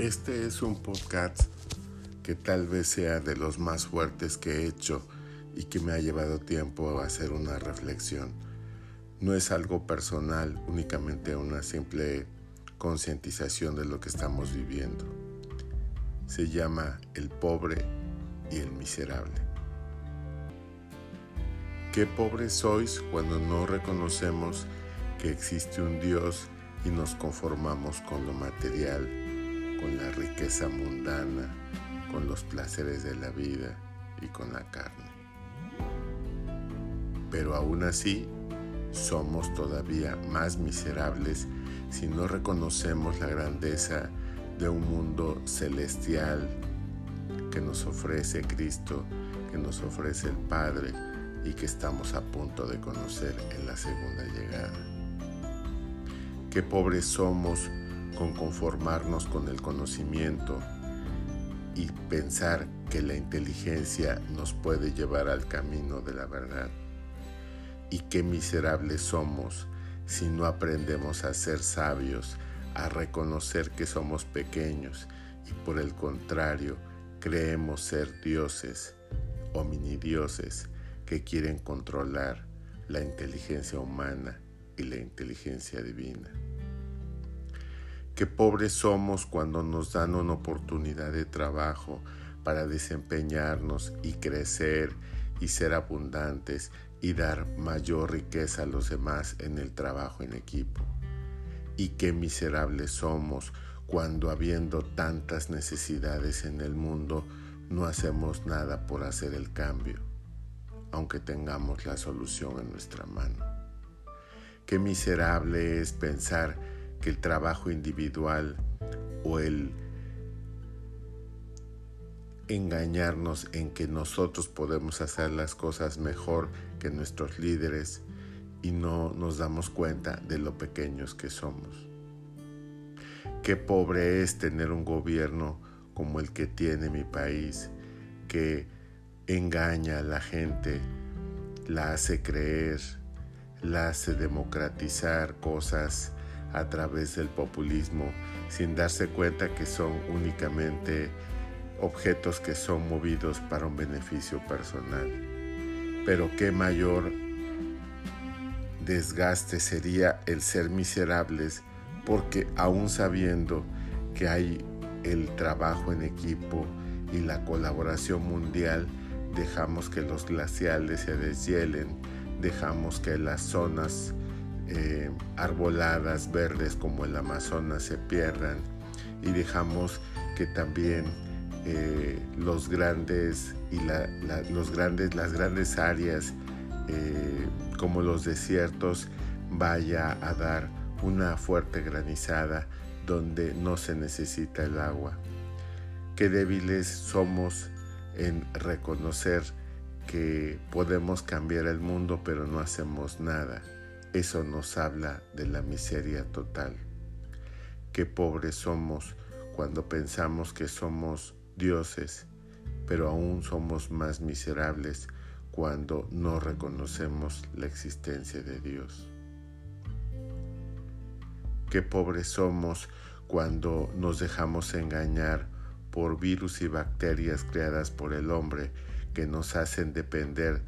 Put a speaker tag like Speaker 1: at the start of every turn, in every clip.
Speaker 1: Este es un podcast que tal vez sea de los más fuertes que he hecho y que me ha llevado tiempo a hacer una reflexión. No es algo personal, únicamente una simple concientización de lo que estamos viviendo. Se llama el pobre y el miserable. Qué pobres sois cuando no reconocemos que existe un Dios y nos conformamos con lo material con la riqueza mundana, con los placeres de la vida y con la carne. Pero aún así, somos todavía más miserables si no reconocemos la grandeza de un mundo celestial que nos ofrece Cristo, que nos ofrece el Padre y que estamos a punto de conocer en la segunda llegada. Qué pobres somos con conformarnos con el conocimiento y pensar que la inteligencia nos puede llevar al camino de la verdad. Y qué miserables somos si no aprendemos a ser sabios, a reconocer que somos pequeños y por el contrario creemos ser dioses o mini-dioses que quieren controlar la inteligencia humana y la inteligencia divina. Qué pobres somos cuando nos dan una oportunidad de trabajo para desempeñarnos y crecer y ser abundantes y dar mayor riqueza a los demás en el trabajo en equipo. Y qué miserables somos cuando habiendo tantas necesidades en el mundo no hacemos nada por hacer el cambio, aunque tengamos la solución en nuestra mano. Qué miserable es pensar que el trabajo individual o el engañarnos en que nosotros podemos hacer las cosas mejor que nuestros líderes y no nos damos cuenta de lo pequeños que somos. Qué pobre es tener un gobierno como el que tiene mi país, que engaña a la gente, la hace creer, la hace democratizar cosas a través del populismo sin darse cuenta que son únicamente objetos que son movidos para un beneficio personal. Pero qué mayor desgaste sería el ser miserables porque aún sabiendo que hay el trabajo en equipo y la colaboración mundial, dejamos que los glaciales se deshielen, dejamos que las zonas eh, arboladas verdes como el Amazonas se pierdan y dejamos que también eh, los grandes y los grandes, las grandes áreas eh, como los desiertos vaya a dar una fuerte granizada donde no se necesita el agua. Qué débiles somos en reconocer que podemos cambiar el mundo pero no hacemos nada. Eso nos habla de la miseria total. Qué pobres somos cuando pensamos que somos dioses, pero aún somos más miserables cuando no reconocemos la existencia de Dios. Qué pobres somos cuando nos dejamos engañar por virus y bacterias creadas por el hombre que nos hacen depender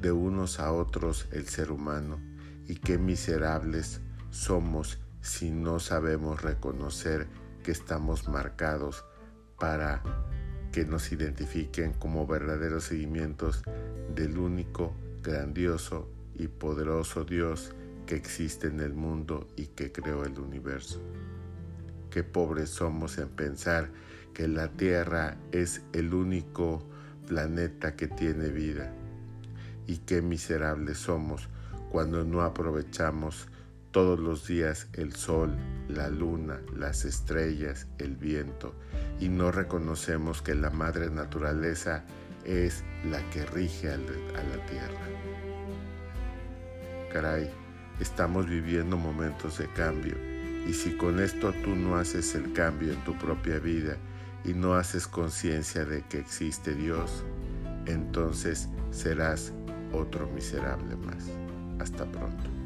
Speaker 1: de unos a otros el ser humano y qué miserables somos si no sabemos reconocer que estamos marcados para que nos identifiquen como verdaderos seguimientos del único, grandioso y poderoso Dios que existe en el mundo y que creó el universo. Qué pobres somos en pensar que la Tierra es el único planeta que tiene vida. Y qué miserables somos cuando no aprovechamos todos los días el sol, la luna, las estrellas, el viento y no reconocemos que la madre naturaleza es la que rige a la tierra. Caray, estamos viviendo momentos de cambio y si con esto tú no haces el cambio en tu propia vida y no haces conciencia de que existe Dios, entonces serás otro miserable más. Hasta pronto.